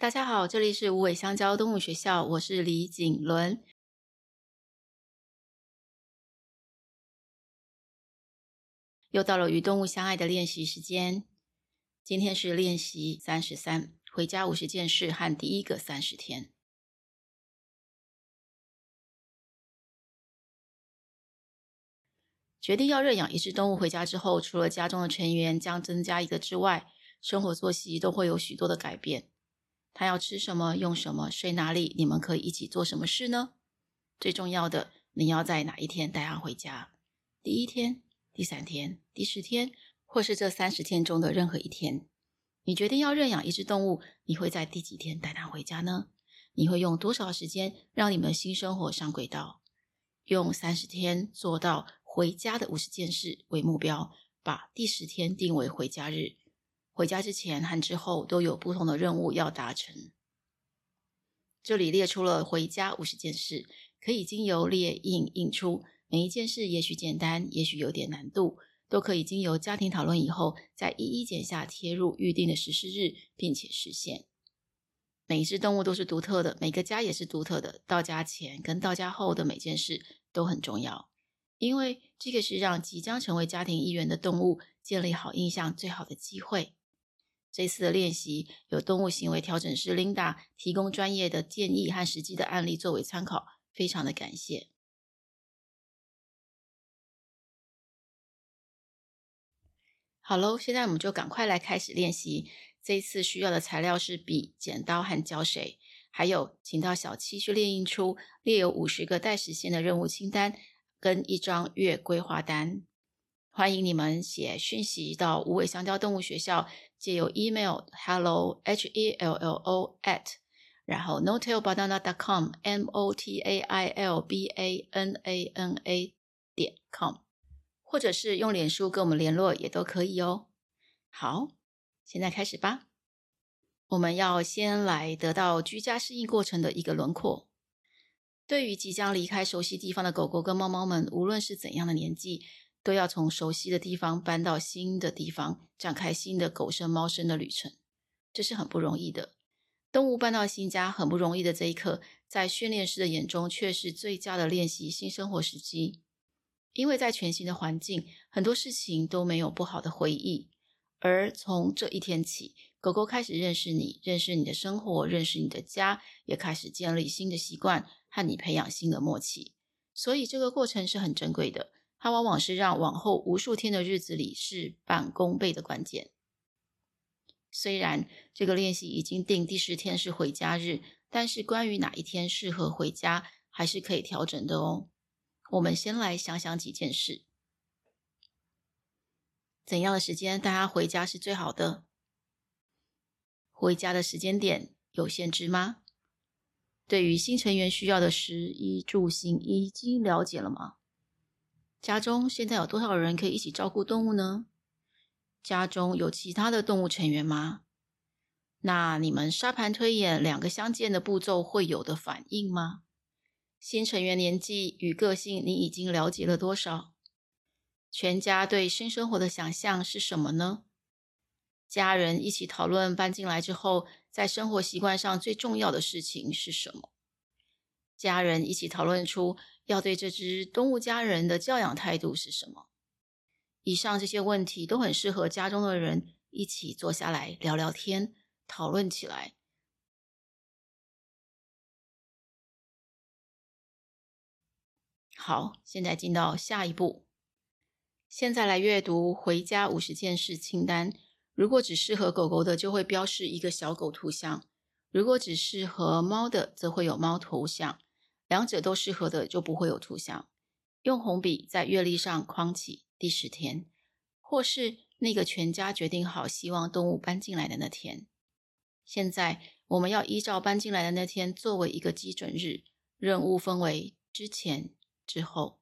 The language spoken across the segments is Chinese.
大家好，这里是无尾香蕉动物学校，我是李景伦。又到了与动物相爱的练习时间，今天是练习三十三，回家五十件事和第一个三十天。决定要认养一只动物回家之后，除了家中的成员将增加一个之外，生活作息都会有许多的改变。他要吃什么、用什么、睡哪里？你们可以一起做什么事呢？最重要的，你要在哪一天带他回家？第一天、第三天、第十天，或是这三十天中的任何一天？你决定要认养一只动物，你会在第几天带他回家呢？你会用多少时间让你们新生活上轨道？用三十天做到回家的五十件事为目标，把第十天定为回家日。回家之前和之后都有不同的任务要达成。这里列出了回家五十件事，可以经由列印印出。每一件事也许简单，也许有点难度，都可以经由家庭讨论以后，再一一剪下贴入预定的实施日，并且实现。每一只动物都是独特的，每个家也是独特的。到家前跟到家后的每件事都很重要，因为这个是让即将成为家庭一员的动物建立好印象最好的机会。这次的练习有动物行为调整师 Linda 提供专业的建议和实际的案例作为参考，非常的感谢。好喽，现在我们就赶快来开始练习。这一次需要的材料是笔、剪刀和胶水，还有请到小七去列印出列有五十个待实现的任务清单跟一张月规划单。欢迎你们写讯息到无尾香蕉动物学校，借由 email hello h e l l o at，然后 notailbanana dot com m o t a i l b a n a n a 点 com，或者是用脸书跟我们联络也都可以哦。好，现在开始吧。我们要先来得到居家适应过程的一个轮廓。对于即将离开熟悉地方的狗狗跟猫猫们，无论是怎样的年纪。都要从熟悉的地方搬到新的地方，展开新的狗生猫生的旅程，这是很不容易的。动物搬到新家很不容易的这一刻，在训练师的眼中却是最佳的练习新生活时机，因为在全新的环境，很多事情都没有不好的回忆。而从这一天起，狗狗开始认识你，认识你的生活，认识你的家，也开始建立新的习惯，和你培养新的默契。所以这个过程是很珍贵的。它往往是让往后无数天的日子里事半功倍的关键。虽然这个练习已经定第十天是回家日，但是关于哪一天适合回家，还是可以调整的哦。我们先来想想几件事：怎样的时间带他回家是最好的？回家的时间点有限制吗？对于新成员需要的食衣住行已经了解了吗？家中现在有多少人可以一起照顾动物呢？家中有其他的动物成员吗？那你们沙盘推演两个相间的步骤会有的反应吗？新成员年纪与个性你已经了解了多少？全家对新生活的想象是什么呢？家人一起讨论搬进来之后，在生活习惯上最重要的事情是什么？家人一起讨论出要对这只动物家人的教养态度是什么？以上这些问题都很适合家中的人一起坐下来聊聊天，讨论起来。好，现在进到下一步。现在来阅读回家五十件事清单。如果只适合狗狗的，就会标示一个小狗图像；如果只适合猫的，则会有猫头像。两者都适合的就不会有图像。用红笔在月历上框起第十天，或是那个全家决定好希望动物搬进来的那天。现在我们要依照搬进来的那天作为一个基准日，任务分为之前、之后。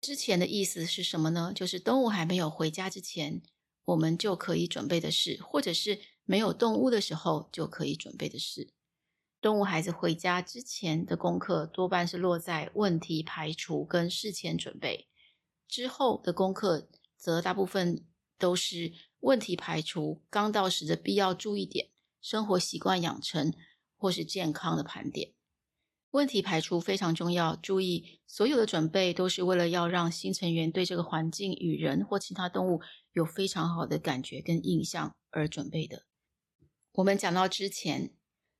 之前的意思是什么呢？就是动物还没有回家之前，我们就可以准备的事，或者是没有动物的时候就可以准备的事。动物孩子回家之前的功课多半是落在问题排除跟事前准备，之后的功课则大部分都是问题排除、刚到时的必要注意点，生活习惯养成或是健康的盘点。问题排除非常重要，注意所有的准备都是为了要让新成员对这个环境与人或其他动物有非常好的感觉跟印象而准备的。我们讲到之前，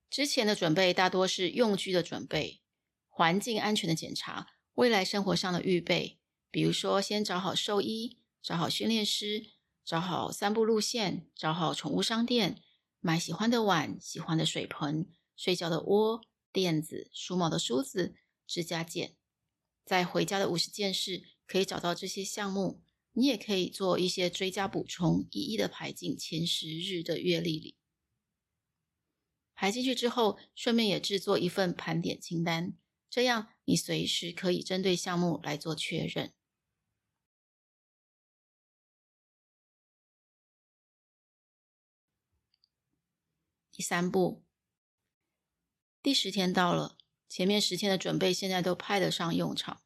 之前的准备大多是用具的准备、环境安全的检查、未来生活上的预备，比如说先找好兽医、找好训练师、找好散步路线、找好宠物商店、买喜欢的碗、喜欢的水盆、睡觉的窝。垫子、梳毛的梳子、指甲剪，在回家的五十件事可以找到这些项目。你也可以做一些追加补充，一一的排进前十日的月历里。排进去之后，顺便也制作一份盘点清单，这样你随时可以针对项目来做确认。第三步。第十天到了，前面十天的准备现在都派得上用场。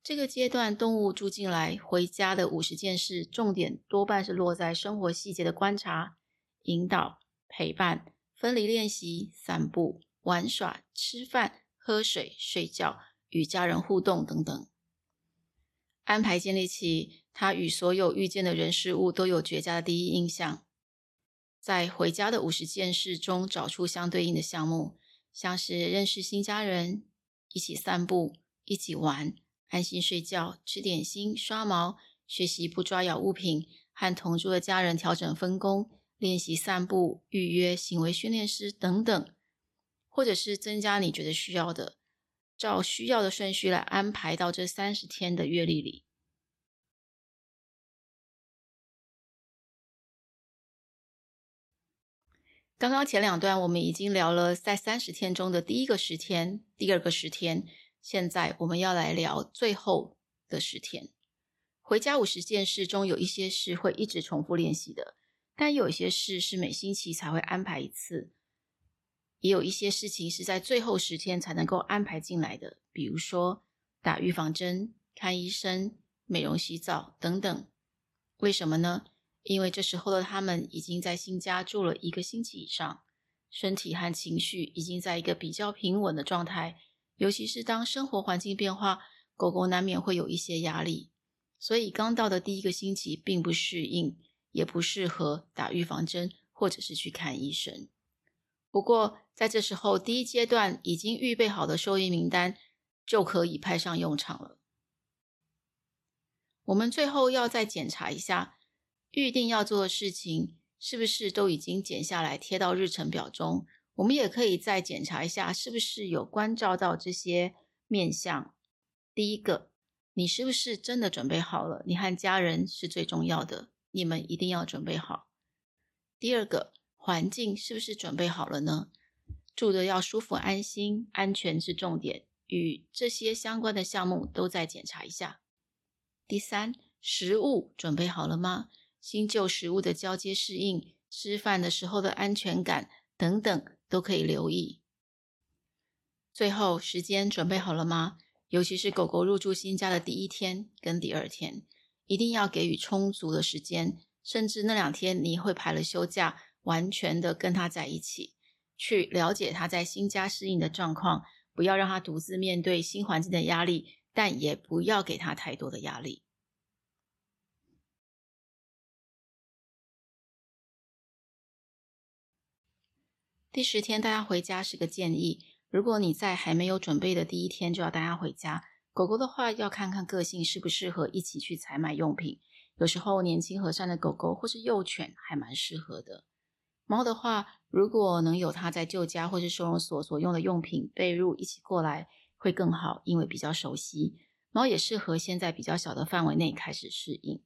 这个阶段，动物住进来回家的五十件事，重点多半是落在生活细节的观察、引导、陪伴、分离练习、散步、玩耍、吃饭、喝水、睡觉、与家人互动等等。安排建立起他与所有遇见的人事物都有绝佳的第一印象，在回家的五十件事中找出相对应的项目。像是认识新家人，一起散步，一起玩，安心睡觉，吃点心，刷毛，学习不抓咬物品，和同住的家人调整分工，练习散步，预约行为训练师等等，或者是增加你觉得需要的，照需要的顺序来安排到这三十天的月历里。刚刚前两段我们已经聊了在三十天中的第一个十天、第二个十天，现在我们要来聊最后的十天。回家五十件事中有一些事会一直重复练习的，但有一些事是每星期才会安排一次，也有一些事情是在最后十天才能够安排进来的，比如说打预防针、看医生、美容洗澡等等。为什么呢？因为这时候的他们已经在新家住了一个星期以上，身体和情绪已经在一个比较平稳的状态。尤其是当生活环境变化，狗狗难免会有一些压力，所以刚到的第一个星期并不适应，也不适合打预防针或者是去看医生。不过在这时候，第一阶段已经预备好的兽医名单就可以派上用场了。我们最后要再检查一下。预定要做的事情是不是都已经剪下来贴到日程表中？我们也可以再检查一下，是不是有关照到这些面向。第一个，你是不是真的准备好了？你和家人是最重要的，你们一定要准备好。第二个，环境是不是准备好了呢？住的要舒服、安心、安全是重点，与这些相关的项目都再检查一下。第三，食物准备好了吗？新旧食物的交接适应，吃饭的时候的安全感等等，都可以留意。最后，时间准备好了吗？尤其是狗狗入住新家的第一天跟第二天，一定要给予充足的时间，甚至那两天你会排了休假，完全的跟他在一起，去了解他在新家适应的状况，不要让他独自面对新环境的压力，但也不要给他太多的压力。第十天带他回家是个建议。如果你在还没有准备的第一天就要带他回家，狗狗的话要看看个性适不适合一起去采买用品。有时候年轻和善的狗狗或是幼犬还蛮适合的。猫的话，如果能有它在旧家或是收容所所用的用品、被褥一起过来会更好，因为比较熟悉。猫也适合先在比较小的范围内开始适应。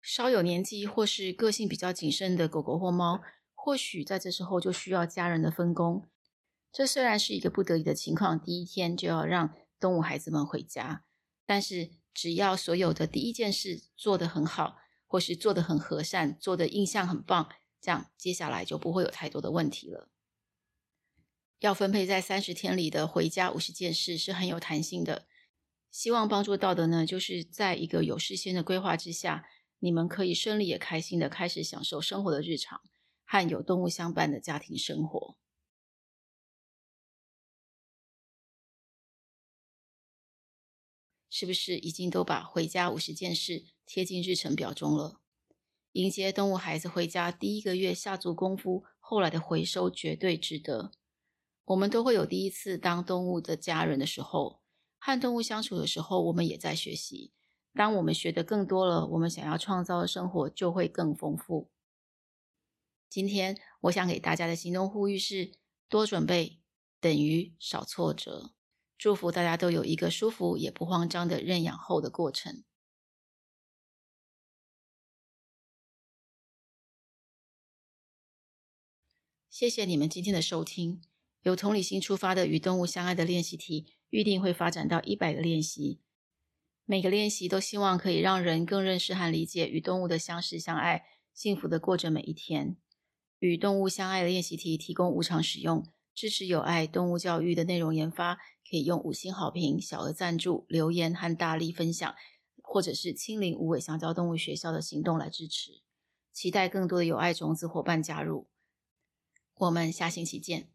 稍有年纪或是个性比较谨慎的狗狗或猫。或许在这时候就需要家人的分工。这虽然是一个不得已的情况，第一天就要让动物孩子们回家，但是只要所有的第一件事做得很好，或是做得很和善，做的印象很棒，这样接下来就不会有太多的问题了。要分配在三十天里的回家五十件事是很有弹性的，希望帮助到的呢，就是在一个有事先的规划之下，你们可以顺利也开心的开始享受生活的日常。和有动物相伴的家庭生活。是不是已经都把回家五十件事贴进日程表中了？迎接动物孩子回家第一个月下足功夫，后来的回收绝对值得。我们都会有第一次当动物的家人的时候，和动物相处的时候，我们也在学习。当我们学得更多了，我们想要创造的生活就会更丰富。今天我想给大家的行动呼吁是：多准备等于少挫折。祝福大家都有一个舒服也不慌张的认养后的过程。谢谢你们今天的收听。由同理心出发的与动物相爱的练习题，预定会发展到一百个练习。每个练习都希望可以让人更认识和理解与动物的相识相爱，幸福的过着每一天。与动物相爱的练习题提供无偿使用，支持有爱动物教育的内容研发。可以用五星好评、小额赞助、留言和大力分享，或者是亲临无尾香蕉动物学校的行动来支持。期待更多的有爱种子伙伴加入。我们下星期见。